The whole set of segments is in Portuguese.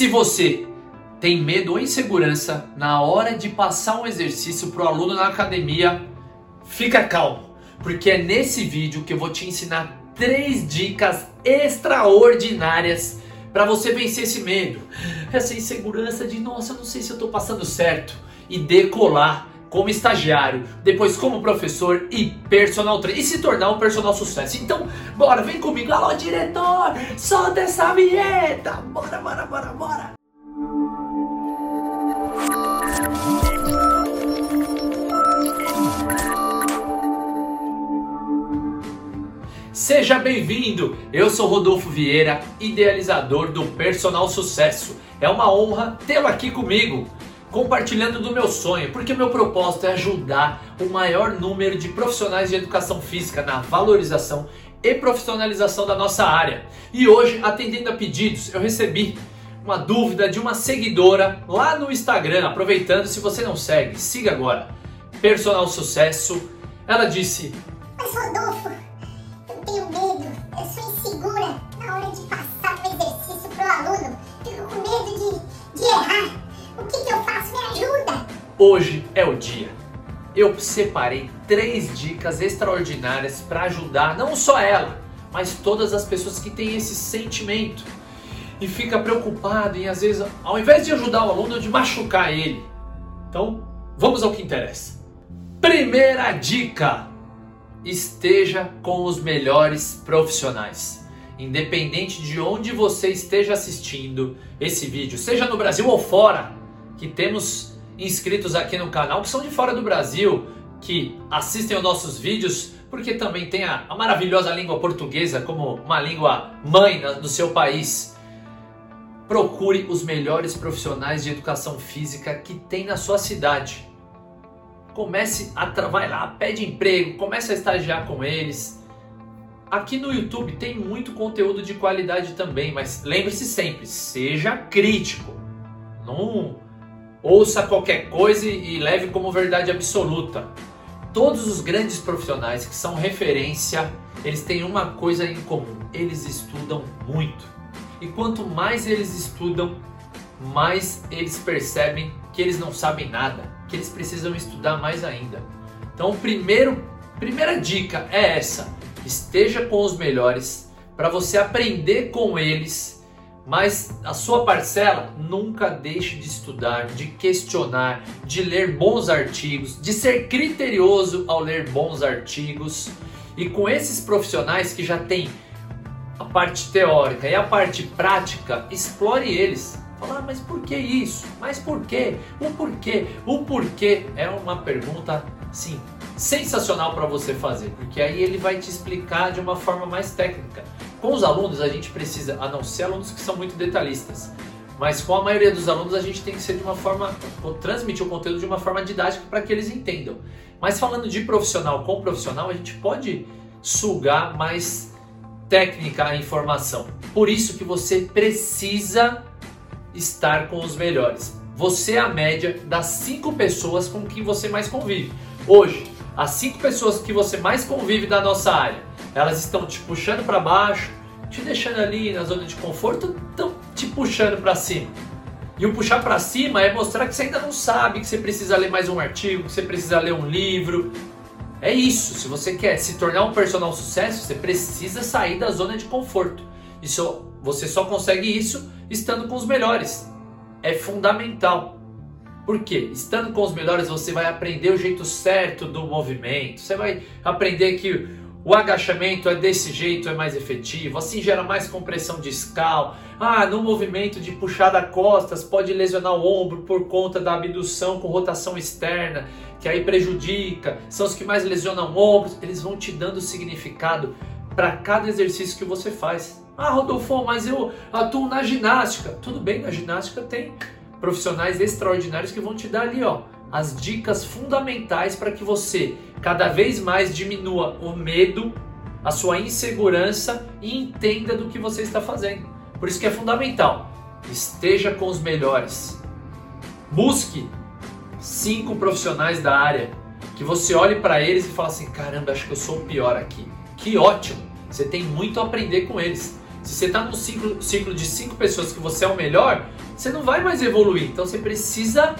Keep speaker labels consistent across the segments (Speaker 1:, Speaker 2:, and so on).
Speaker 1: Se você tem medo ou insegurança na hora de passar um exercício para o aluno na academia, fica calmo, porque é nesse vídeo que eu vou te ensinar três dicas extraordinárias para você vencer esse medo, essa insegurança de nossa, eu não sei se eu estou passando certo e decolar como estagiário, depois como professor e personal trainer e se tornar um personal sucesso. Então, bora, vem comigo, alô diretor, solta essa vinheta, bora, bora, bora, bora. Seja bem-vindo! Eu sou Rodolfo Vieira, idealizador do Personal Sucesso. É uma honra tê-lo aqui comigo, compartilhando do meu sonho, porque meu propósito é ajudar o maior número de profissionais de educação física na valorização e profissionalização da nossa área. E hoje, atendendo a pedidos, eu recebi uma dúvida de uma seguidora lá no Instagram. Aproveitando, se você não segue, siga agora. Personal Sucesso. Ela disse:
Speaker 2: Mas Rodolfo, tenho medo, eu sou insegura na hora de passar
Speaker 1: Hoje é o dia. Eu separei três dicas extraordinárias para ajudar não só ela, mas todas as pessoas que têm esse sentimento e fica preocupado em às vezes, ao invés de ajudar o aluno, de machucar ele. Então, vamos ao que interessa. Primeira dica: esteja com os melhores profissionais. Independente de onde você esteja assistindo esse vídeo, seja no Brasil ou fora, que temos inscritos aqui no canal que são de fora do Brasil, que assistem aos nossos vídeos, porque também tem a, a maravilhosa língua portuguesa como uma língua mãe no seu país. Procure os melhores profissionais de educação física que tem na sua cidade comece a vai lá, pede emprego, comece a estagiar com eles. Aqui no YouTube tem muito conteúdo de qualidade também, mas lembre-se sempre, seja crítico. Não ouça qualquer coisa e leve como verdade absoluta. Todos os grandes profissionais que são referência, eles têm uma coisa em comum, eles estudam muito. E quanto mais eles estudam, mais eles percebem que eles não sabem nada, que eles precisam estudar mais ainda. Então, primeiro, primeira dica é essa: esteja com os melhores para você aprender com eles, mas a sua parcela nunca deixe de estudar, de questionar, de ler bons artigos, de ser criterioso ao ler bons artigos. E com esses profissionais que já têm a parte teórica e a parte prática, explore eles. Falar, mas por que isso? Mas por quê? O porquê? O porquê é uma pergunta, sim, sensacional para você fazer, porque aí ele vai te explicar de uma forma mais técnica. Com os alunos, a gente precisa, a não ser alunos que são muito detalhistas, mas com a maioria dos alunos a gente tem que ser de uma forma, transmitir o conteúdo de uma forma didática para que eles entendam. Mas falando de profissional com profissional, a gente pode sugar mais técnica a informação. Por isso que você precisa estar com os melhores. Você é a média das cinco pessoas com quem você mais convive. Hoje, as cinco pessoas que você mais convive da nossa área, elas estão te puxando para baixo, te deixando ali na zona de conforto, estão te puxando para cima. E o puxar para cima é mostrar que você ainda não sabe, que você precisa ler mais um artigo, que você precisa ler um livro. É isso. Se você quer se tornar um personal sucesso, você precisa sair da zona de conforto. Isso, você só consegue isso estando com os melhores. É fundamental. Por quê? Estando com os melhores, você vai aprender o jeito certo do movimento. Você vai aprender que o agachamento é desse jeito, é mais efetivo, assim gera mais compressão discal. Ah, no movimento de puxada costas pode lesionar o ombro por conta da abdução com rotação externa, que aí prejudica. São os que mais lesionam ombros. Eles vão te dando significado para cada exercício que você faz. Ah, Rodolfo, mas eu atuo na ginástica. Tudo bem, na ginástica tem profissionais extraordinários que vão te dar ali, ó, as dicas fundamentais para que você cada vez mais diminua o medo, a sua insegurança e entenda do que você está fazendo. Por isso que é fundamental. Esteja com os melhores. Busque cinco profissionais da área que você olhe para eles e fale assim: caramba, acho que eu sou o pior aqui. Que ótimo! Você tem muito a aprender com eles. Se você está num ciclo, ciclo de cinco pessoas que você é o melhor, você não vai mais evoluir. Então você precisa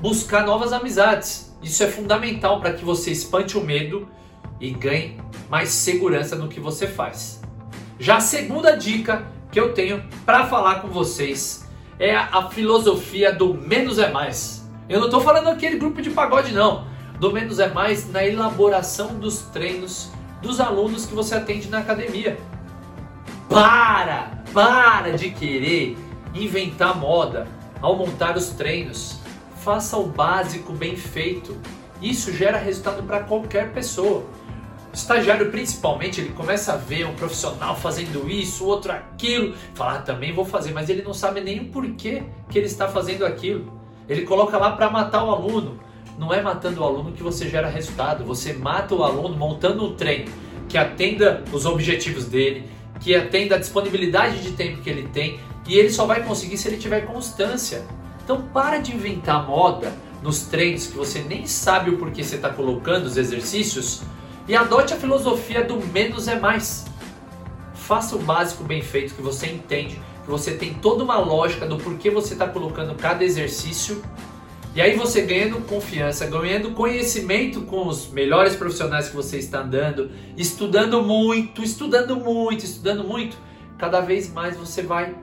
Speaker 1: buscar novas amizades. Isso é fundamental para que você espante o medo e ganhe mais segurança no que você faz. Já a segunda dica que eu tenho para falar com vocês é a, filosofia do menos é mais. Eu não estou falando aquele grupo de pagode não. Do menos é mais na elaboração dos treinos dos alunos que você atende na academia. Para, para de querer inventar moda ao montar os treinos. Faça o básico bem feito. Isso gera resultado para qualquer pessoa. O estagiário, principalmente, ele começa a ver um profissional fazendo isso, outro aquilo, fala, ah, também vou fazer, mas ele não sabe nem o porquê que ele está fazendo aquilo. Ele coloca lá para matar o aluno. Não é matando o aluno que você gera resultado, você mata o aluno montando um treino que atenda os objetivos dele, que atenda a disponibilidade de tempo que ele tem, e ele só vai conseguir se ele tiver constância. Então para de inventar moda nos treinos que você nem sabe o porquê você está colocando os exercícios e adote a filosofia do menos é mais. Faça o básico bem feito que você entende, que você tem toda uma lógica do porquê você está colocando cada exercício. E aí você ganhando confiança, ganhando conhecimento com os melhores profissionais que você está andando, estudando muito, estudando muito, estudando muito, cada vez mais você vai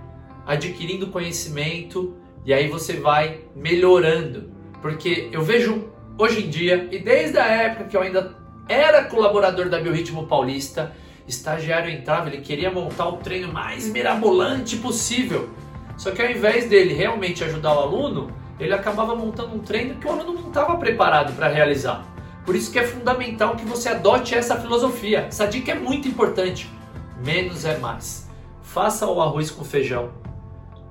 Speaker 1: adquirindo conhecimento e aí você vai melhorando. Porque eu vejo hoje em dia, e desde a época que eu ainda era colaborador da Biorritmo Paulista, estagiário entrava, ele queria montar o treino mais mirabolante possível. Só que ao invés dele realmente ajudar o aluno, ele acabava montando um treino que o aluno não estava preparado para realizar. Por isso que é fundamental que você adote essa filosofia. Essa dica é muito importante. Menos é mais. Faça o arroz com feijão.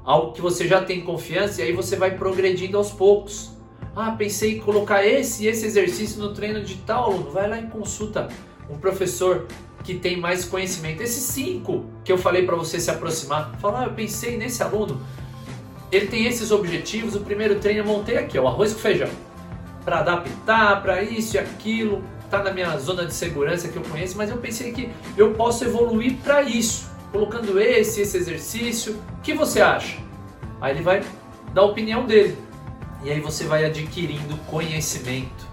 Speaker 1: Algo que você já tem confiança e aí você vai progredindo aos poucos. Ah, pensei em colocar esse e esse exercício no treino de tal aluno. Vai lá e consulta um professor que tem mais conhecimento. Esses cinco que eu falei para você se aproximar. Fala, ah, eu pensei nesse aluno. Ele tem esses objetivos. O primeiro treino eu montei aqui, o arroz com feijão. Para adaptar, para isso e aquilo. Tá na minha zona de segurança que eu conheço, mas eu pensei que eu posso evoluir para isso. Colocando esse, esse exercício. O que você acha? Aí ele vai dar a opinião dele. E aí você vai adquirindo conhecimento,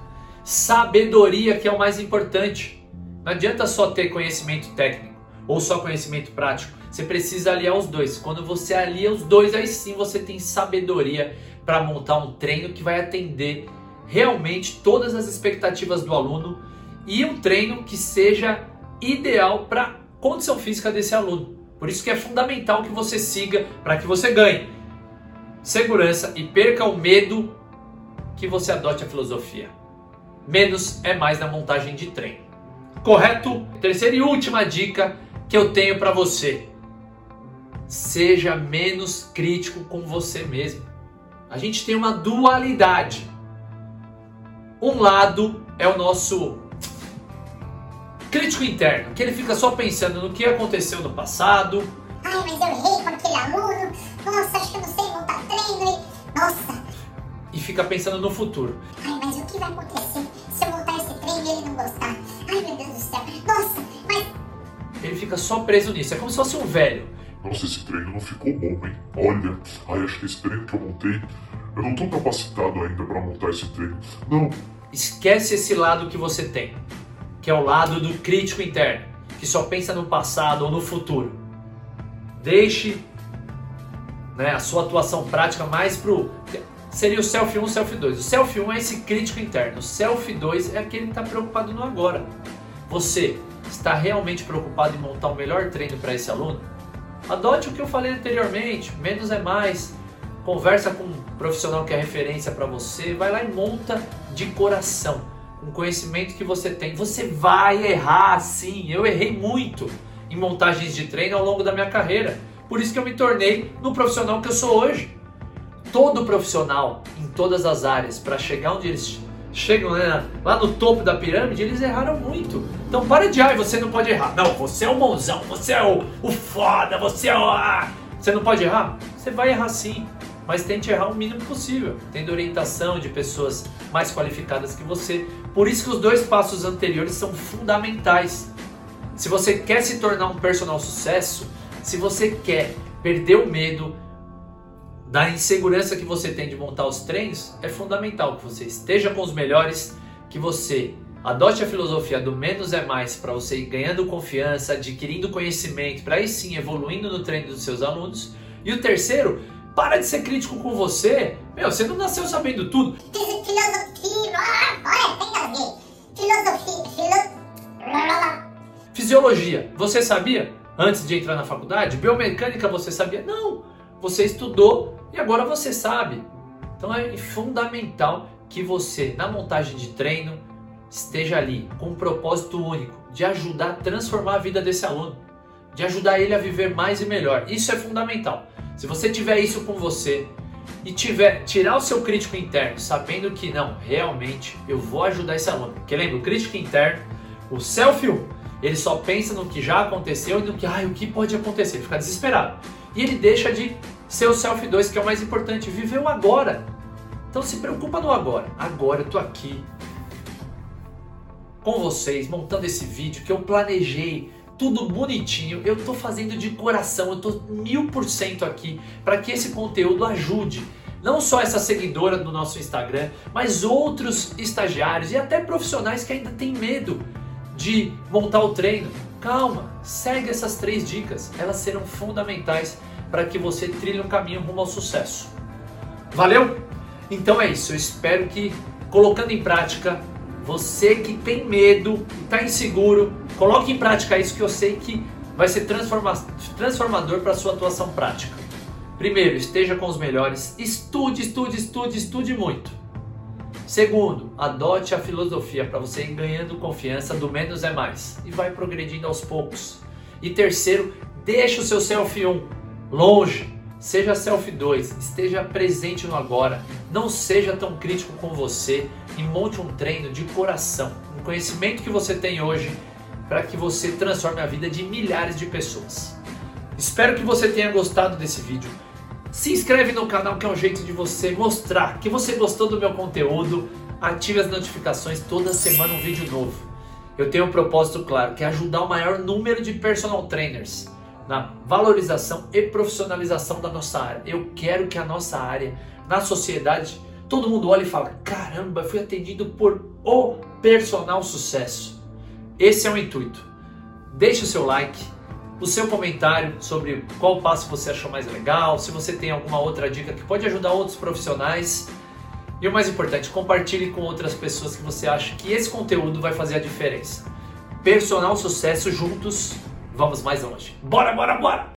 Speaker 1: sabedoria, que é o mais importante. Não adianta só ter conhecimento técnico ou só conhecimento prático. Você precisa aliar os dois. Quando você alia os dois, aí sim você tem sabedoria para montar um treino que vai atender realmente todas as expectativas do aluno e um treino que seja ideal para condição física desse aluno. Por isso que é fundamental que você siga para que você ganhe segurança e perca o medo que você adote a filosofia. Menos é mais na montagem de treino. Correto? Terceira e última dica que eu tenho para você. Seja menos crítico com você mesmo. A gente tem uma dualidade. Um lado é o nosso crítico interno, que ele fica só pensando no que aconteceu no passado.
Speaker 2: Ai, mas eu errei com aquele aluno. Nossa, acho que eu não sei nossa!
Speaker 1: E fica pensando no futuro.
Speaker 2: Ai, mas o que vai acontecer se eu voltar esse treino e ele não gostar? Ai, meu Deus do céu. Nossa, mas...
Speaker 1: Ele fica só preso nisso. É como se fosse um velho.
Speaker 3: Nossa, esse treino não ficou bom, hein? Olha, ai, acho que esse treino que eu montei, eu não tô capacitado ainda para montar esse treino. Não.
Speaker 1: Esquece esse lado que você tem, que é o lado do crítico interno, que só pensa no passado ou no futuro. Deixe né, a sua atuação prática mais pro seria o self 1 e o self 2. O self 1 é esse crítico interno, o self 2 é aquele que está preocupado no agora. Você está realmente preocupado em montar o melhor treino para esse aluno? Adote o que eu falei anteriormente, menos é mais. Conversa com um profissional que é referência para você, vai lá e monta de coração, com conhecimento que você tem. Você vai errar sim, eu errei muito em montagens de treino ao longo da minha carreira. Por isso que eu me tornei no profissional que eu sou hoje. Todo profissional em todas as áreas, para chegar onde eles chegam né, lá no topo da pirâmide, eles erraram muito. Então para de, ai, você não pode errar. Não, você é o mãozão, você é o, o foda, você é o. Ah, você não pode errar? Você vai errar sim, mas tente errar o mínimo possível, tendo orientação de pessoas mais qualificadas que você. Por isso que os dois passos anteriores são fundamentais. Se você quer se tornar um personal sucesso, Se você quer perder o medo da insegurança que você tem de montar os treinos, é fundamental que você esteja com os melhores, que você adote a filosofia do menos é mais para você ir ganhando confiança, adquirindo conhecimento, para aí sim evoluindo no treino dos seus alunos. E o terceiro, para de ser crítico com você. Meu, você não nasceu sabendo tudo.
Speaker 2: Filosofia, olha, tem a ver. Filosofia, filo...
Speaker 1: Fisiologia, você sabia? Antes de entrar na faculdade, biomecânica você sabia? Não, você estudou e agora você sabe. Então é fundamental que você, na montagem de treino, esteja ali com um propósito único de ajudar a transformar a vida desse aluno, de ajudar ele a viver mais e melhor. Isso é fundamental. Se você tiver isso com você e tiver tirar o seu crítico interno, sabendo que não, realmente eu vou ajudar esse aluno. Porque lembra, o crítico interno, o self ele só pensa no que já aconteceu e no que, ah, o que pode acontecer, ele fica desesperado. E ele deixa de ser o self 2, que é o mais importante, viver o agora. Então se preocupa no agora. Agora eu tô aqui com vocês, montando esse vídeo que eu planejei tudo bonitinho. Eu tô fazendo de coração, eu tô mil por cento aqui para que esse conteúdo ajude não só essa seguidora do nosso Instagram, mas outros estagiários e até profissionais que ainda têm medo de montar o treino. Calma, segue essas três dicas, elas serão fundamentais para que você trilhe um caminho rumo ao sucesso. Valeu? Então é isso, eu espero que colocando em prática, você que tem medo, está inseguro, coloque em prática isso que eu sei que vai ser transformador para a sua atuação prática. Primeiro, esteja com os melhores, estude, estude, estude, estude muito. Segundo, adote a filosofia para você ir ganhando confiança do menos é mais e vai progredindo aos poucos. E terceiro, deixe o seu selfie 1 longe, seja selfie 2, esteja presente no agora, não seja tão crítico com você e monte um treino de coração, um conhecimento que você tem hoje para que você transforme a vida de milhares de pessoas. Espero que você tenha gostado desse vídeo. Se inscreve no canal que é um jeito de você mostrar que você gostou do meu conteúdo. Ative as notificações, toda semana um vídeo novo. Eu tenho um propósito claro, que é ajudar o maior número de personal trainers na valorização e profissionalização da nossa área. Eu quero que a nossa área, na sociedade, todo mundo olhe e fala: caramba, fui atendido por o personal sucesso. Esse é o intuito. Deixe o seu like, o seu comentário sobre qual passo você achou mais legal, se você tem alguma outra dica que pode ajudar outros profissionais. E o mais importante, compartilhe com outras pessoas que você acha que esse conteúdo vai fazer a diferença. Personal sucesso juntos, vamos mais longe. Bora, bora, bora!